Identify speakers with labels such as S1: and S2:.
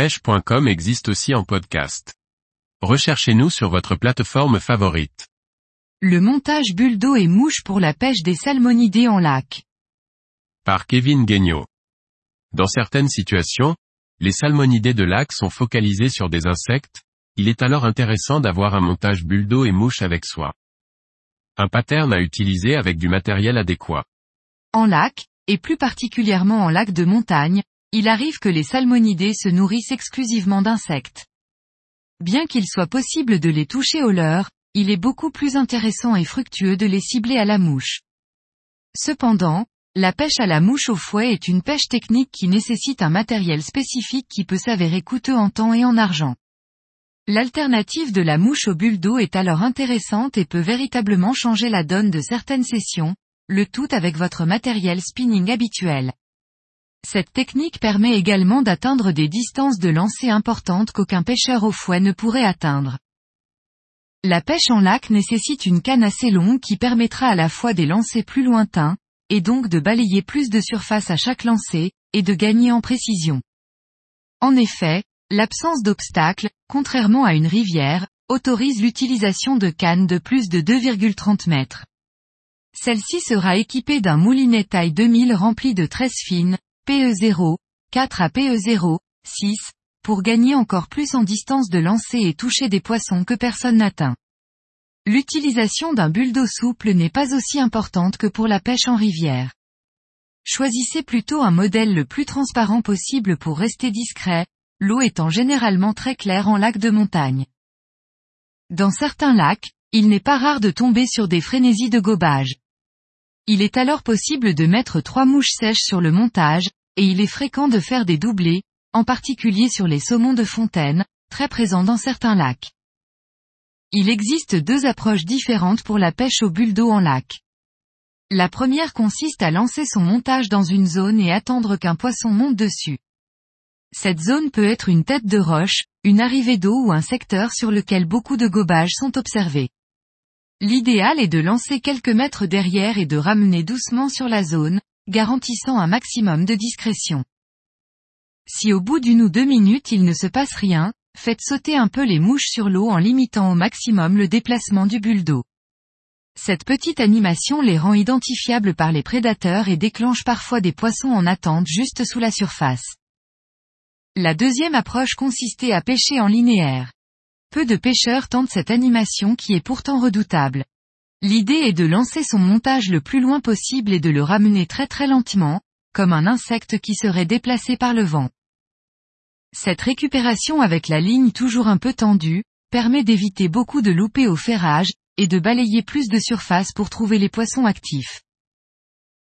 S1: pêche.com existe aussi en podcast. Recherchez-nous sur votre plateforme favorite.
S2: Le montage bulle d'eau et mouche pour la pêche des salmonidés en lac.
S1: Par Kevin Guignot. Dans certaines situations, les salmonidés de lac sont focalisés sur des insectes, il est alors intéressant d'avoir un montage bulle d'eau et mouche avec soi. Un pattern à utiliser avec du matériel adéquat.
S2: En lac, et plus particulièrement en lac de montagne, il arrive que les salmonidés se nourrissent exclusivement d'insectes. Bien qu'il soit possible de les toucher au leurre, il est beaucoup plus intéressant et fructueux de les cibler à la mouche. Cependant, la pêche à la mouche au fouet est une pêche technique qui nécessite un matériel spécifique qui peut s'avérer coûteux en temps et en argent. L'alternative de la mouche au bulle d'eau est alors intéressante et peut véritablement changer la donne de certaines sessions, le tout avec votre matériel spinning habituel. Cette technique permet également d'atteindre des distances de lancer importantes qu'aucun pêcheur au fouet ne pourrait atteindre. La pêche en lac nécessite une canne assez longue qui permettra à la fois des lancers plus lointains, et donc de balayer plus de surface à chaque lancer, et de gagner en précision. En effet, l'absence d'obstacles, contrairement à une rivière, autorise l'utilisation de cannes de plus de 2,30 mètres. Celle-ci sera équipée d'un moulinet taille 2000 rempli de 13 fines, PE0, 4 à PE0, 6, pour gagner encore plus en distance de lancer et toucher des poissons que personne n'atteint. L'utilisation d'un buldo souple n'est pas aussi importante que pour la pêche en rivière. Choisissez plutôt un modèle le plus transparent possible pour rester discret, l'eau étant généralement très claire en lac de montagne. Dans certains lacs, il n'est pas rare de tomber sur des frénésies de gobage. Il est alors possible de mettre trois mouches sèches sur le montage, et il est fréquent de faire des doublés, en particulier sur les saumons de fontaine, très présents dans certains lacs. Il existe deux approches différentes pour la pêche au bulle d'eau en lac. La première consiste à lancer son montage dans une zone et attendre qu'un poisson monte dessus. Cette zone peut être une tête de roche, une arrivée d'eau ou un secteur sur lequel beaucoup de gobages sont observés. L'idéal est de lancer quelques mètres derrière et de ramener doucement sur la zone, garantissant un maximum de discrétion. Si au bout d'une ou deux minutes il ne se passe rien, faites sauter un peu les mouches sur l'eau en limitant au maximum le déplacement du bulle d'eau. Cette petite animation les rend identifiables par les prédateurs et déclenche parfois des poissons en attente juste sous la surface. La deuxième approche consistait à pêcher en linéaire. Peu de pêcheurs tentent cette animation qui est pourtant redoutable. L'idée est de lancer son montage le plus loin possible et de le ramener très très lentement, comme un insecte qui serait déplacé par le vent. Cette récupération avec la ligne toujours un peu tendue, permet d'éviter beaucoup de louper au ferrage, et de balayer plus de surface pour trouver les poissons actifs.